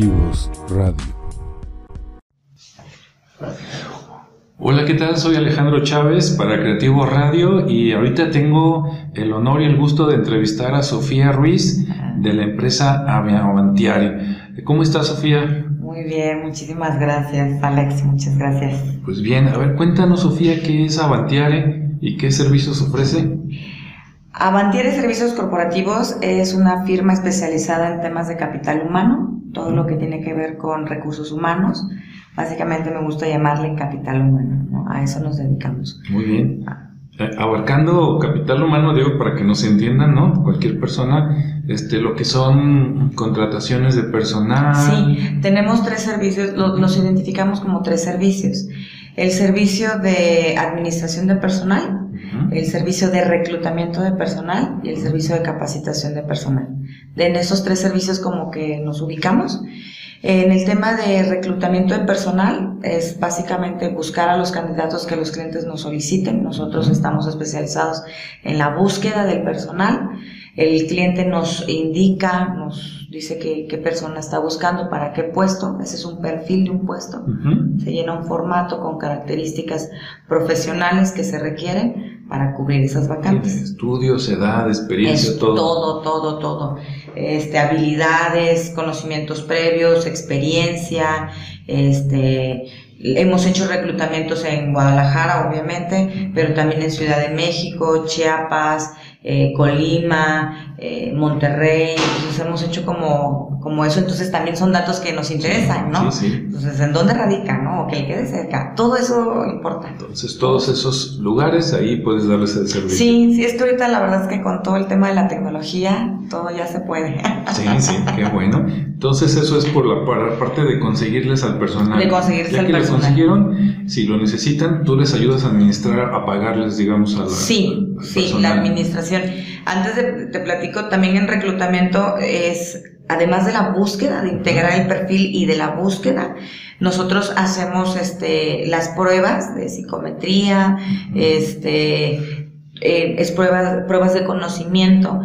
Creativos Radio. Hola, ¿qué tal? Soy Alejandro Chávez para Creativos Radio y ahorita tengo el honor y el gusto de entrevistar a Sofía Ruiz de la empresa Avantiari. ¿Cómo estás, Sofía? Muy bien, muchísimas gracias, Alex, muchas gracias. Pues bien, a ver, cuéntanos, Sofía, qué es Avantiare y qué servicios ofrece. Avantiere Servicios Corporativos es una firma especializada en temas de capital humano, todo lo que tiene que ver con recursos humanos. Básicamente me gusta llamarle capital humano, ¿no? a eso nos dedicamos. Muy bien. Eh, Abarcando capital humano, digo, para que nos entiendan, ¿no? Cualquier persona, este, lo que son contrataciones de personal. Sí, tenemos tres servicios, lo- los identificamos como tres servicios. El servicio de administración de personal, el servicio de reclutamiento de personal y el servicio de capacitación de personal. En esos tres servicios como que nos ubicamos. En el tema de reclutamiento de personal es básicamente buscar a los candidatos que los clientes nos soliciten. Nosotros estamos especializados en la búsqueda del personal. El cliente nos indica, nos dice qué, qué persona está buscando, para qué puesto. Ese es un perfil de un puesto. Se llena un formato con características profesionales que se requieren para cubrir esas vacantes. Estudios, edad, experiencia, Es todo. todo, todo, todo. Este, habilidades, conocimientos previos, experiencia, este, hemos hecho reclutamientos en Guadalajara, obviamente, pero también en Ciudad de México, Chiapas, eh, Colima, eh, Monterrey, entonces hemos hecho como, como eso, entonces también son datos que nos interesan, ¿no? Sí, sí. Entonces, ¿en dónde radica, no? O que le quede cerca. Todo eso importa. Entonces, todos esos lugares, ahí puedes darles el servicio. Sí, sí, es que ahorita la verdad es que con todo el tema de la tecnología, todo ya se puede. Sí, sí, qué bueno. Entonces eso es por la parte de conseguirles al personal. De conseguirles ya al que les consiguieron, si lo necesitan, tú les ayudas a administrar, a pagarles, digamos, a la Sí, al sí, personal. la administración. Antes de, te platico, también en reclutamiento es, además de la búsqueda, de integrar el perfil y de la búsqueda, nosotros hacemos este, las pruebas de psicometría, este, eh, es pruebas, pruebas de conocimiento.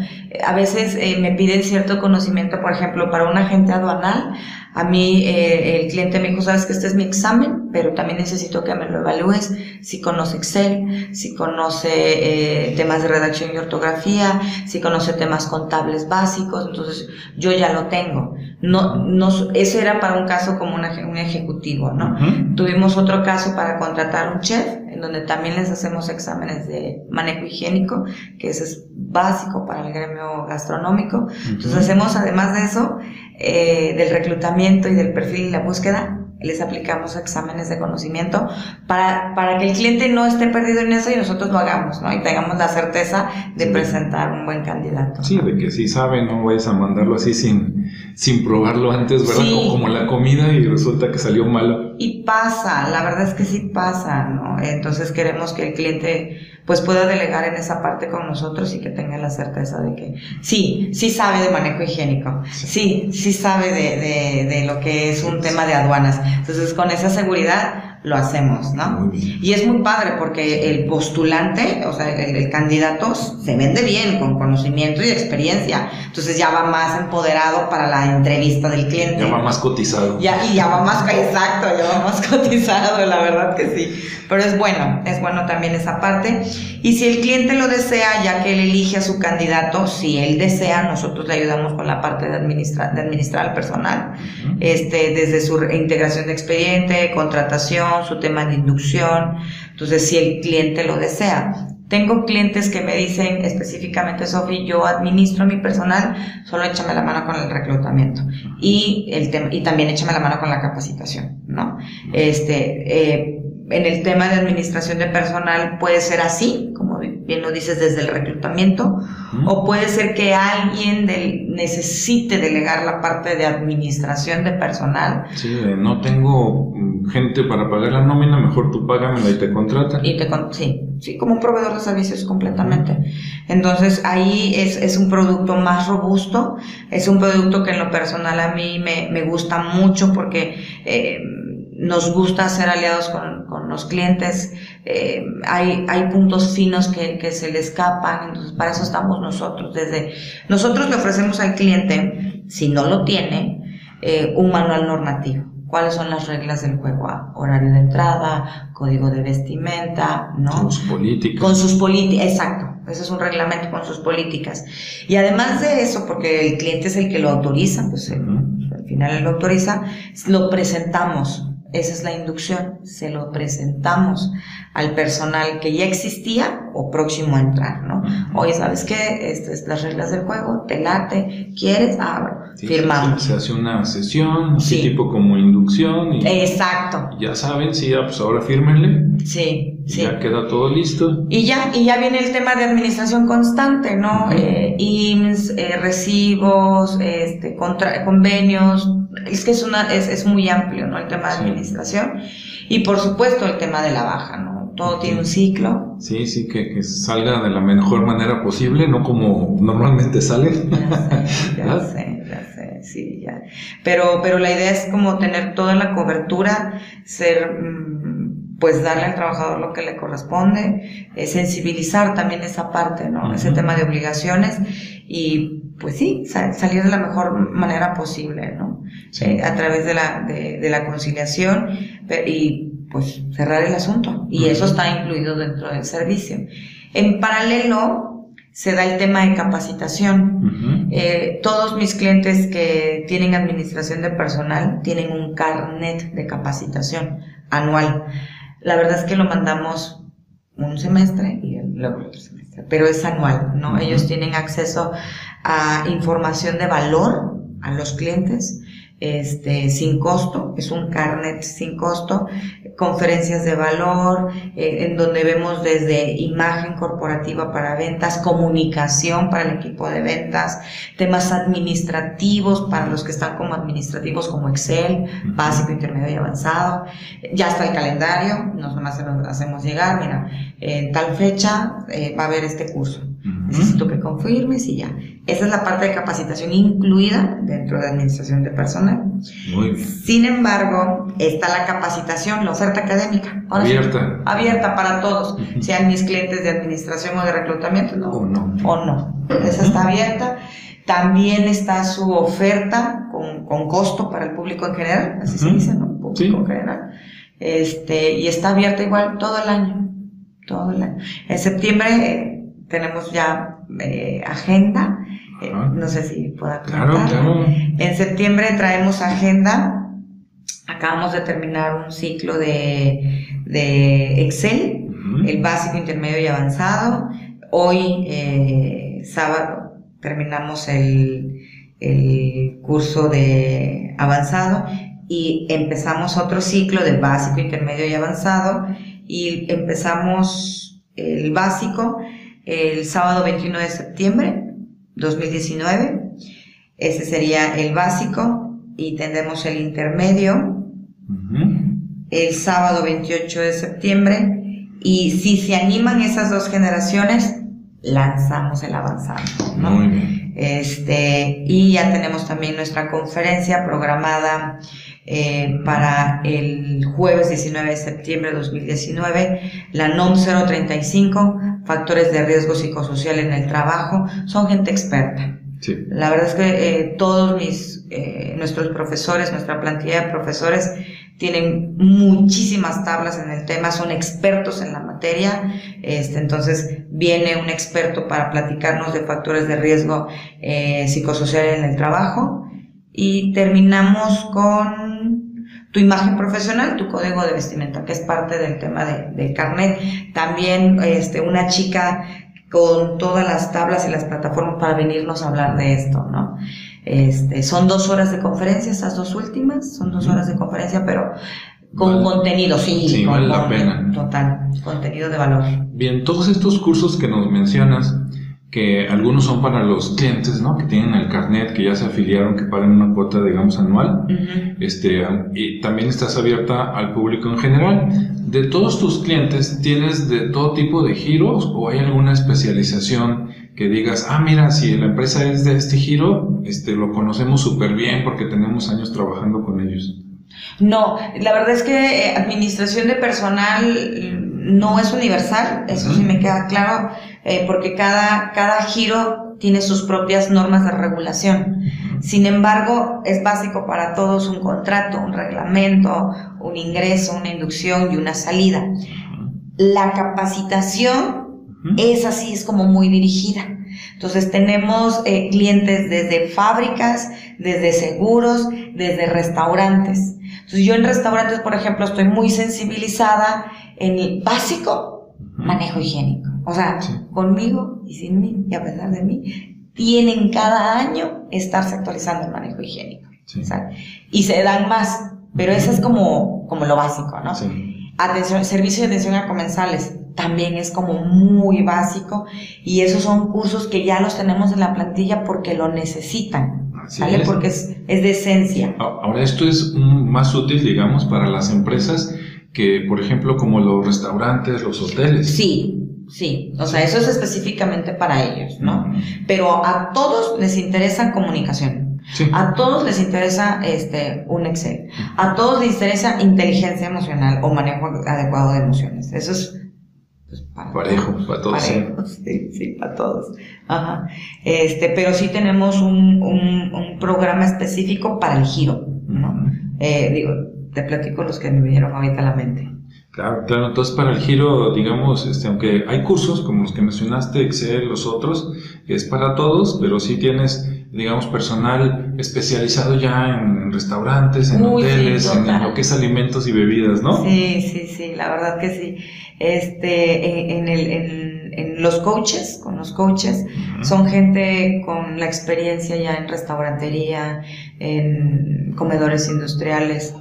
A veces eh, me piden cierto conocimiento, por ejemplo, para un agente aduanal. A mí eh, el cliente me dijo, sabes que este es mi examen, pero también necesito que me lo evalúes. Si conoce Excel, si conoce eh, temas de redacción y ortografía, si conoce temas contables básicos, entonces yo ya lo tengo. No, no, ese era para un caso como una- un ejecutivo, ¿no? Tuvimos otro caso para contratar un chef, en donde también les hacemos exámenes de manejo higiénico, que ese es básico para el gremio gastronómico. Entonces hacemos, además de eso, eh, del reclutamiento y del perfil y la búsqueda, les aplicamos exámenes de conocimiento para, para que el cliente no esté perdido en eso y nosotros lo hagamos, ¿no? Y tengamos la certeza de Sí. presentar un buen candidato. Sí, de que si saben, no vayas a mandarlo así sin, sin probarlo antes, ¿verdad? Sí. Como la comida y resulta que salió malo. Y pasa, la verdad es que sí pasa, ¿no? Entonces queremos que el cliente pues pueda delegar en esa parte con nosotros y que tenga la certeza de que sí, sí sabe de manejo higiénico, sí, sí sabe de, de, de lo que es un tema de aduanas. Entonces con esa seguridad lo hacemos, ¿no? Y es muy padre porque el postulante, o sea, el, el candidato se vende bien, con conocimiento y experiencia. Entonces ya va más empoderado para la entrevista del cliente. Ya va más cotizado. Ya, y ya va más, exacto, ya va más cotizado, la verdad que sí. Pero es bueno, es bueno también esa parte. Y si el cliente lo desea, ya que él elige a su candidato, si él desea, nosotros le ayudamos con la parte de, administra- de administrar al personal, este, desde su integración de expediente, contratación, su tema de inducción. Entonces, si el cliente lo desea. Tengo clientes que me dicen específicamente, Sofi, yo administro mi personal, solo échame la mano con el reclutamiento y, el y también échame la mano con la capacitación, ¿no? Este, eh, en el tema de administración de personal puede ser así, como bien lo dices, desde el reclutamiento, o puede ser que alguien del- necesite delegar la parte de administración de personal Sí, no tengo mm, gente para pagar la nómina, mejor tú págamela y te contratan. Y te con- sí, sí, como un proveedor de servicios completamente. Entonces ahí es, es un producto más robusto, es un producto que en lo personal a mí me, me gusta mucho porque eh, nos gusta ser aliados con, con los clientes, eh, hay, hay puntos finos que, que se le escapan, entonces para eso estamos nosotros. Desde nosotros le ofrecemos al cliente, si no lo tiene, eh, un manual normativo. ¿Cuáles son las reglas del juego? Ah, horario de entrada, código de vestimenta, ¿no? Con sus políticas. Con sus políticas, exacto. Ese es un reglamento con sus políticas. Y además de eso, porque el cliente es el que lo autoriza, pues el- al final él lo autoriza, lo presentamos. Esa es la inducción. Se lo presentamos al personal que ya existía o próximo a entrar, ¿no? Oye, ¿sabes qué? Estas son las reglas del juego, te late, ¿quieres? Ah, bueno, Sí, firmamos. Se, hace una sesión, así Sí. tipo como inducción, y Exacto. ya saben, sí, ah, pues ahora fírmenle, Sí, sí. ya queda todo listo. Y ya, y ya viene el tema de administración constante, ¿no? Ujú. Eh, IMSS, eh, recibos, este, contra- convenios. Es que es una, es, es muy amplio, ¿no? El tema de Sí. administración. Y por supuesto el tema de la baja, ¿no? Todo tiene un ciclo. Sí, sí, que, que salga de la mejor manera posible, no como normalmente sale. Ya sé, ya sé, ya sé, sí, ya. Pero, pero la idea es como tener toda la cobertura, ser, mm, pues darle al trabajador lo que le corresponde, eh, sensibilizar también esa parte, ¿no? Ese tema de obligaciones y, pues sí, sa- salir de la mejor manera posible, ¿no? Sí. Eh, a través de la, de, de la conciliación y, pues, cerrar el asunto. Y eso está incluido dentro del servicio. En paralelo, se da el tema de capacitación. Eh, todos mis clientes que tienen administración de personal tienen un carnet de capacitación anual. La verdad es que lo mandamos un semestre y luego el otro semestre, pero es anual, ¿no? Ellos tienen acceso a información de valor a los clientes, este, sin costo, es un carnet sin costo, conferencias de valor, eh, en donde vemos desde imagen corporativa para ventas, comunicación para el equipo de ventas, temas administrativos para los que están como administrativos como Excel, básico, intermedio y avanzado. Ya está el calendario, nos nomás se lo hacemos llegar, mira, en tal fecha eh, va a haber este curso. Necesito que confirmes y ya. Esa es la parte de capacitación incluida dentro de administración de personal. Muy bien. Sin embargo, está la capacitación, la oferta académica. Ahora sí, Abierta. abierta para todos, sean mis clientes de administración o de reclutamiento, ¿no? O no. O no. Esa está abierta. También está su oferta con, con costo para el público en general, así se dice, ¿no? Público Sí. en general. Este, y está abierta igual todo el año. Todo el año. En septiembre eh, tenemos ya eh, agenda. eh, no sé si pueda Claro, comentarla. claro. En septiembre traemos agenda. Acabamos de terminar un ciclo de, de Excel, el básico, intermedio y avanzado. Hoy, eh, sábado, terminamos el, el curso de avanzado y empezamos otro ciclo de básico, intermedio y avanzado. Y empezamos el básico el sábado 21 de septiembre 2019. Ese sería el básico y tendremos el intermedio el sábado 28 de septiembre y si se animan esas dos generaciones lanzamos el avanzado ¿no? Muy bien. este y ya tenemos también nuestra conferencia programada eh, para el jueves 19 de septiembre de 2019 la NOM 035 factores de riesgo psicosocial en el trabajo son gente experta Sí. la verdad es que eh, todos mis, eh, nuestros profesores, nuestra plantilla de profesores tienen muchísimas tablas en el tema, son expertos en la materia, este, entonces viene un experto para platicarnos de factores de riesgo eh, psicosocial en el trabajo y terminamos con tu imagen profesional, tu código de vestimenta, que es parte del tema de, del carnet. También este, una chica con todas las tablas y las plataformas para venirnos a hablar de esto, ¿no? Este, son dos horas de conferencia, esas dos últimas, son dos horas de conferencia, pero con Vale. contenido, sí, Sí, con- vale la con- pena. Total, contenido de valor. Bien, todos estos cursos que nos mencionas, que algunos son para los clientes, ¿no? Que tienen el carnet, que ya se afiliaron, que pagan una cuota, digamos, anual. Este, y también estás abierta al público en general. De todos tus clientes, ¿tienes de todo tipo de giros o hay alguna especialización que digas, ah, mira, si la empresa es de este giro, este, lo conocemos súper bien porque tenemos años trabajando con ellos? No, la verdad es que eh, administración de personal no es universal, eso sí me queda claro, eh, porque cada, cada giro tiene sus propias normas de regulación. Sin embargo, es básico para todos un contrato, un reglamento, un ingreso, una inducción y una salida. La capacitación es así, es como muy dirigida. Entonces tenemos eh, clientes desde fábricas, desde seguros, desde restaurantes. Entonces yo en restaurantes, por ejemplo, estoy muy sensibilizada en el básico manejo higiénico. O sea, conmigo y sin mí, y a pesar de mí, tienen cada año estarse actualizando el manejo higiénico. Y se dan más, pero eso es como, como lo básico, ¿no? Atención, servicio de atención a comensales también es como muy básico y esos son cursos que ya los tenemos en la plantilla porque lo necesitan. ¿Sale? Porque es, es de esencia. Ahora, esto es más útil, digamos, para las empresas que, por ejemplo, como los restaurantes, los hoteles. Sí, Sí, o sea, eso es específicamente para ellos, ¿no? Pero a todos les interesa comunicación. A todos les interesa este un Excel. A todos les interesa inteligencia emocional o manejo adecuado de emociones. Eso es pues, para parejo, para todos. sí. sí, para todos. Ajá. Este, pero sí tenemos un, un, un programa específico para el giro, ¿no? Eh, digo, te platico los que me vinieron ahorita a la mente. Claro, claro. Entonces, para el giro, digamos, este, aunque hay cursos como los que mencionaste, Excel, los otros, es para todos, pero sí tienes, digamos, personal especializado ya en restaurantes, en hoteles, en, lo que es alimentos y bebidas, ¿no? Sí, sí, sí, la verdad que sí. Este, en, el, en, los coaches, con los coaches, son gente con la experiencia ya en restaurantería, en comedores industriales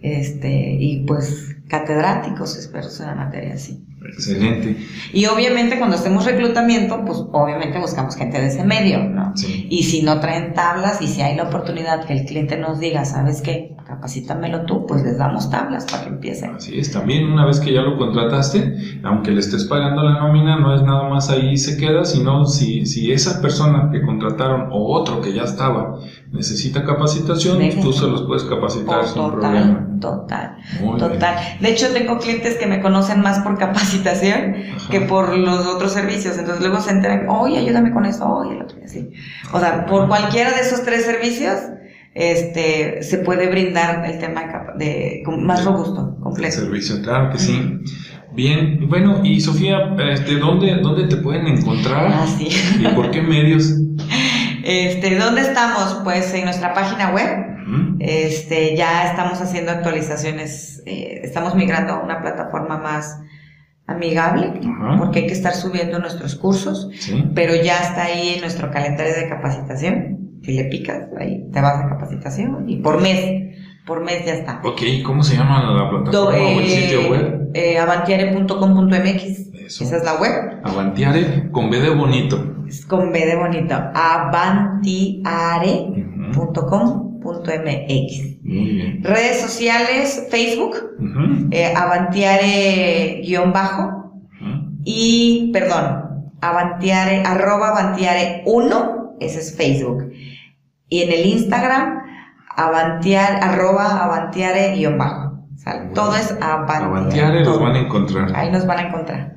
este, y pues catedráticos expertos en la materia, sí. Excelente. Y obviamente cuando hacemos reclutamiento, pues obviamente buscamos gente de ese medio, ¿no? Y si no traen tablas y si hay la oportunidad que el cliente nos diga, ¿sabes qué? Capacítamelo tú, pues les damos tablas para que empiecen. Así es, también una vez que ya lo contrataste, aunque le estés pagando la nómina, no es nada más ahí se queda, sino si, si esa persona que contrataron o otro que ya estaba necesita capacitación, tú se los puedes capacitar sin total, problema. Total, total. De hecho, tengo clientes que me conocen más por capacitación que por los otros servicios. Entonces luego se enteran, oye, ayúdame con eso, oye, el otro día así. O sea, por cualquiera de esos tres servicios, este, se puede brindar el tema de, más robusto, completo. Servicio, claro que sí. Bien, bueno, y Sofía, este, ¿dónde, ¿dónde te pueden encontrar? Ah, sí. ¿Y por qué medios? Este, ¿dónde estamos? Pues en nuestra página web. Este, ya estamos haciendo actualizaciones, eh, estamos migrando a una plataforma más amigable, porque hay que estar subiendo nuestros cursos, pero ya está ahí en nuestro calendario de capacitación. Si le picas, ahí te vas a capacitación y por mes, por mes ya está. Ok, ¿cómo se llama la plataforma o el sitio web? Eh, avantiare.com.mx. Esa es la web. Avantiare con B de bonito. Es con B de bonito. Avantiare.com.mx. Muy bien. Redes sociales, Facebook, eh, Avantiare-bajo. Y, perdón, Avantiare, arroba Avantiare 1, ese es Facebook. Y en el Instagram, Avantiare, arroba Avantiare-bajo. Todo es Avantiare. Avantiare los van a encontrar. Ahí nos van a encontrar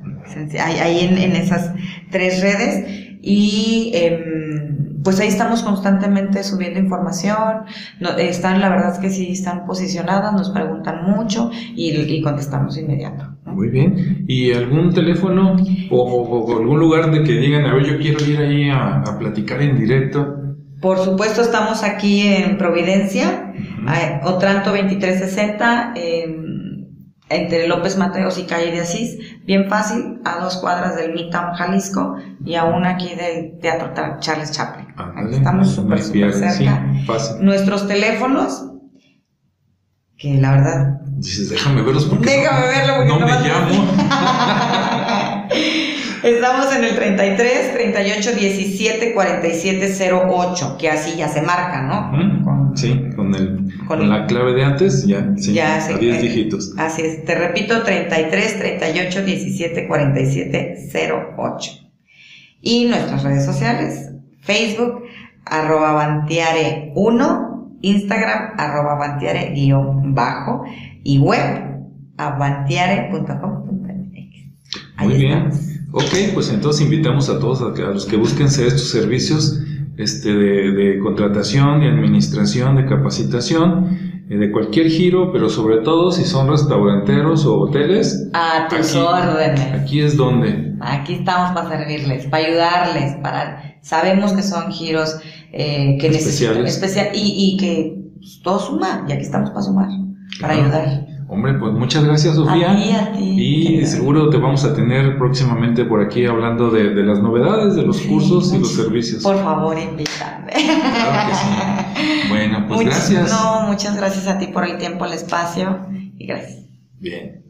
ahí en, esas tres redes y em, pues ahí estamos constantemente subiendo información, están, la verdad es que sí están posicionadas, nos preguntan mucho y, contestamos inmediato. Muy bien. ¿Y algún teléfono o, algún lugar de que digan, a ver, yo quiero ir ahí a, platicar en directo? Por supuesto, estamos aquí en Providencia, Otranto 2360, entre López Mateos y Calle de Asís, bien fácil, a dos cuadras del Midtown Jalisco y a una aquí del Teatro Charles Chaplin. estamos súper, súper cerca. Nuestros teléfonos, que la verdad... Dices, déjame verlos porque déjame verlo porque no, me llamo. Estamos en el 33 38 17 47 08, que así ya se marca, ¿no? sí, con, el, con, la clave de antes, ya, sí, ya, a 10 dígitos. Así es, te repito, 33 38 17 47 08. Y nuestras redes sociales, Facebook, arroba Bantiare 1, Instagram, arroba Bantiare guion bajo, y web, avantiare.com.mx. Muy bien. Ok, pues entonces invitamos a todos a, que, a los que busquen estos servicios este, de, contratación y administración, de capacitación, eh, de cualquier giro, pero sobre todo si son restauranteros o hoteles. A tus órdenes. Aquí es donde. Aquí estamos para servirles, para ayudarles, para sabemos que son giros eh, que necesitan especial y, y que pues, todo suma, y aquí estamos para sumar, para ayudar. Hombre, pues muchas gracias, Sofía. A ti, y seguro te vamos a tener próximamente por aquí hablando de, las novedades, de los cursos y los servicios. Por favor, invítame. Claro que sí. Bueno, pues gracias. No, muchas gracias a ti por el tiempo, el espacio y gracias. Bien.